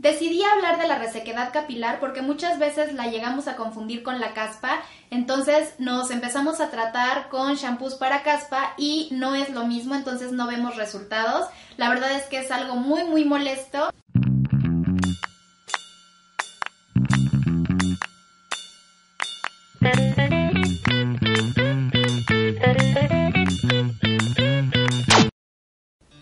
Decidí hablar de la resequedad capilar porque muchas veces la llegamos a confundir con la caspa, entonces nos empezamos a tratar con shampoos para caspa y no es lo mismo, entonces no vemos resultados. La verdad es que es algo muy muy molesto.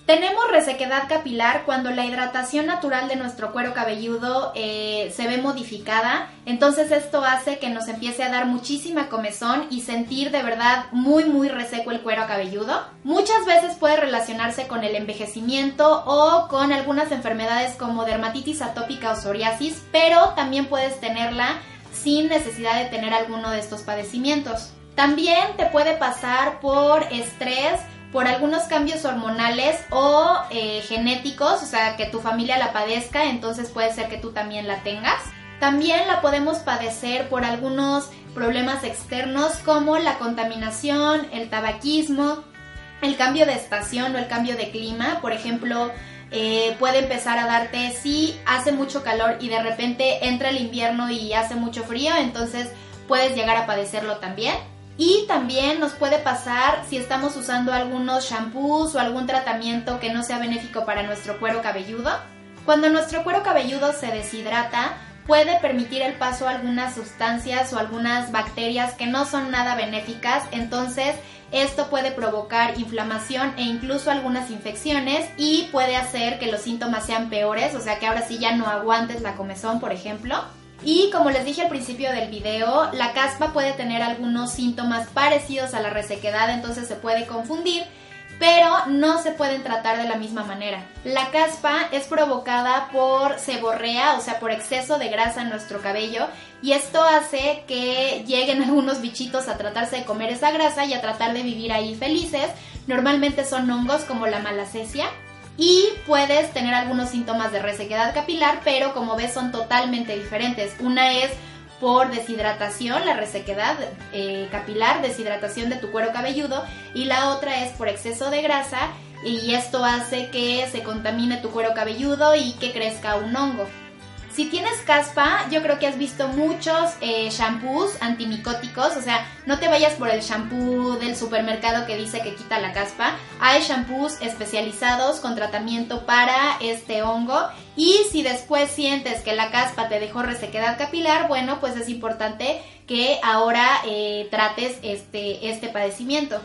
Tenemos resequedad capilar cuando la hidratación natural de nuestro cuero cabelludo eh, se ve modificada, entonces esto hace que nos empiece a dar muchísima comezón y sentir de verdad muy muy reseco el cuero cabelludo. Muchas veces puede relacionarse con el envejecimiento o con algunas enfermedades como dermatitis atópica o psoriasis, pero también puedes tenerla sin necesidad de tener alguno de estos padecimientos. También te puede pasar por estrés, por algunos cambios hormonales o eh, genéticos, o sea, que tu familia la padezca, entonces puede ser que tú también la tengas. También la podemos padecer por algunos problemas externos como la contaminación, el tabaquismo, el cambio de estación o el cambio de clima. Por ejemplo, eh, puede empezar a darte si hace mucho calor y de repente entra el invierno y hace mucho frío, entonces puedes llegar a padecerlo también. Y también nos puede pasar si estamos usando algunos shampoos o algún tratamiento que no sea benéfico para nuestro cuero cabelludo. Cuando nuestro cuero cabelludo se deshidrata, puede permitir el paso a algunas sustancias o algunas bacterias que no son nada benéficas, entonces esto puede provocar inflamación e incluso algunas infecciones y puede hacer que los síntomas sean peores, o sea que ahora sí ya no aguantes la comezón, por ejemplo. Y como les dije al principio del video, la caspa puede tener algunos síntomas parecidos a la resequedad, entonces se puede confundir, pero no se pueden tratar de la misma manera. La caspa es provocada por seborrea, o sea, por exceso de grasa en nuestro cabello, y esto hace que lleguen algunos bichitos a tratarse de comer esa grasa y a tratar de vivir ahí felices. Normalmente son hongos como la malacesia y puedes tener algunos síntomas de resequedad capilar, pero como ves son totalmente diferentes. Una es por deshidratación, la resequedad eh, capilar, deshidratación de tu cuero cabelludo, y la otra es por exceso de grasa y esto hace que se contamine tu cuero cabelludo y que crezca un hongo. Si tienes caspa, yo creo que has visto muchos eh, shampoos antimicóticos, o sea, no te vayas por el shampoo del supermercado que dice que quita la caspa. Hay shampoos especializados con tratamiento para este hongo y si después sientes que la caspa te dejó resequedad capilar, bueno, pues es importante que ahora eh, trates este, este padecimiento.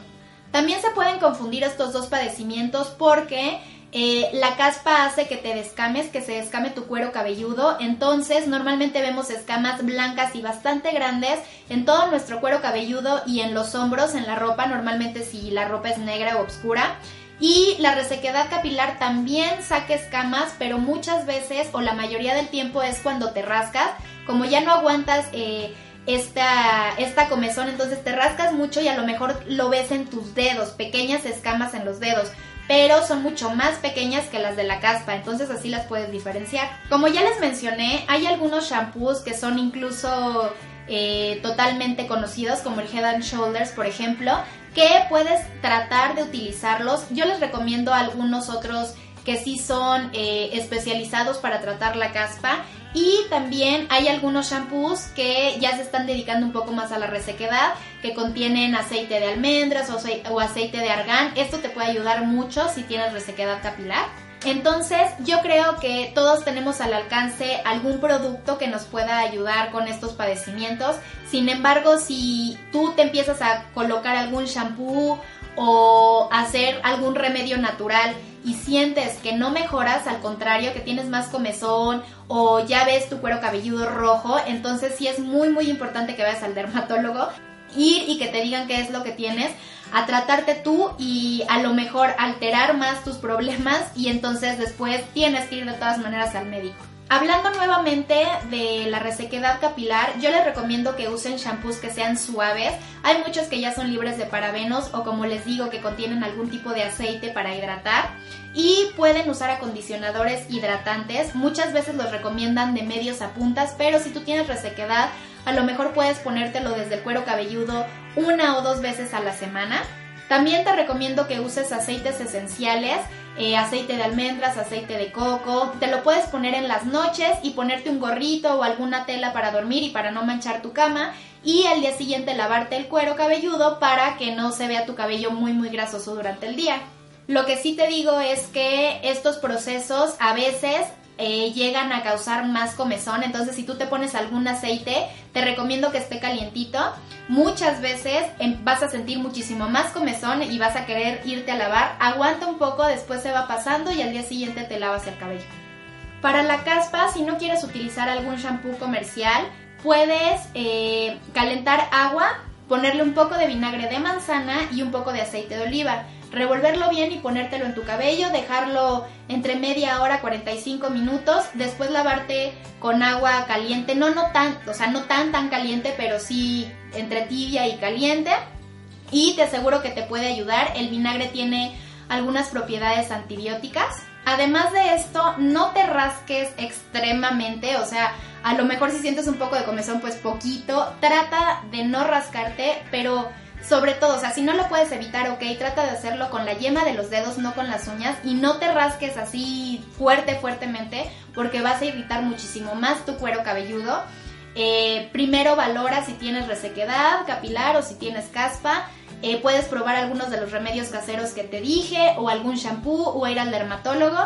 También se pueden confundir estos dos padecimientos porque eh, la caspa hace que te descames, que se descame tu cuero cabelludo. Entonces, normalmente vemos escamas blancas y bastante grandes en todo nuestro cuero cabelludo y en los hombros, en la ropa, normalmente si la ropa es negra o oscura. Y la resequedad capilar también saca escamas, pero muchas veces o la mayoría del tiempo es cuando te rascas. Como ya no aguantas eh, esta, esta comezón, entonces te rascas mucho y a lo mejor lo ves en tus dedos, pequeñas escamas en los dedos pero son mucho más pequeñas que las de la caspa, entonces así las puedes diferenciar. Como ya les mencioné, hay algunos shampoos que son incluso eh, totalmente conocidos, como el Head and Shoulders, por ejemplo, que puedes tratar de utilizarlos. Yo les recomiendo algunos otros que sí son eh, especializados para tratar la caspa y también hay algunos shampoos que ya se están dedicando un poco más a la resequedad, que contienen aceite de almendras o aceite de argán. Esto te puede ayudar mucho si tienes resequedad capilar. Entonces yo creo que todos tenemos al alcance algún producto que nos pueda ayudar con estos padecimientos. Sin embargo, si tú te empiezas a colocar algún shampoo o hacer algún remedio natural y sientes que no mejoras, al contrario, que tienes más comezón o ya ves tu cuero cabelludo rojo, entonces sí es muy muy importante que vayas al dermatólogo ir y que te digan qué es lo que tienes, a tratarte tú y a lo mejor alterar más tus problemas y entonces después tienes que ir de todas maneras al médico. Hablando nuevamente de la resequedad capilar, yo les recomiendo que usen shampoos que sean suaves. Hay muchos que ya son libres de parabenos o como les digo que contienen algún tipo de aceite para hidratar y pueden usar acondicionadores hidratantes. Muchas veces los recomiendan de medios a puntas, pero si tú tienes resequedad, a lo mejor puedes ponértelo desde el cuero cabelludo una o dos veces a la semana. También te recomiendo que uses aceites esenciales, eh, aceite de almendras, aceite de coco. Te lo puedes poner en las noches y ponerte un gorrito o alguna tela para dormir y para no manchar tu cama. Y al día siguiente lavarte el cuero cabelludo para que no se vea tu cabello muy muy grasoso durante el día. Lo que sí te digo es que estos procesos a veces eh, llegan a causar más comezón. Entonces, si tú te pones algún aceite, te recomiendo que esté calientito. Muchas veces vas a sentir muchísimo más comezón y vas a querer irte a lavar. Aguanta un poco, después se va pasando y al día siguiente te lavas el cabello. Para la caspa, si no quieres utilizar algún shampoo comercial, puedes eh, calentar agua, ponerle un poco de vinagre de manzana y un poco de aceite de oliva revolverlo bien y ponértelo en tu cabello, dejarlo entre media hora, 45 minutos, después lavarte con agua caliente, no no tan, o sea, no tan tan caliente, pero sí entre tibia y caliente. Y te aseguro que te puede ayudar. El vinagre tiene algunas propiedades antibióticas. Además de esto, no te rasques extremadamente, o sea, a lo mejor si sientes un poco de comezón, pues poquito. Trata de no rascarte, pero sobre todo, o sea, si no lo puedes evitar, ok, trata de hacerlo con la yema de los dedos, no con las uñas, y no te rasques así fuerte, fuertemente, porque vas a irritar muchísimo más tu cuero cabelludo. Eh, primero valora si tienes resequedad capilar o si tienes caspa. Eh, puedes probar algunos de los remedios caseros que te dije, o algún shampoo, o ir al dermatólogo.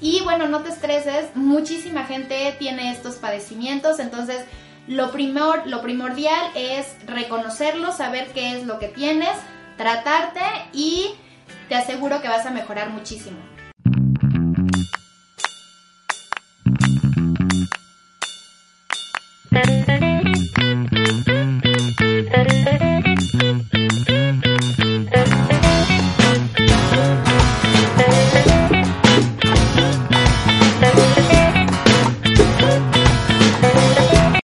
Y bueno, no te estreses, muchísima gente tiene estos padecimientos, entonces lo, lo primordial es reconocerlo, saber qué es lo que tienes, tratarte y te aseguro que vas a mejorar muchísimo.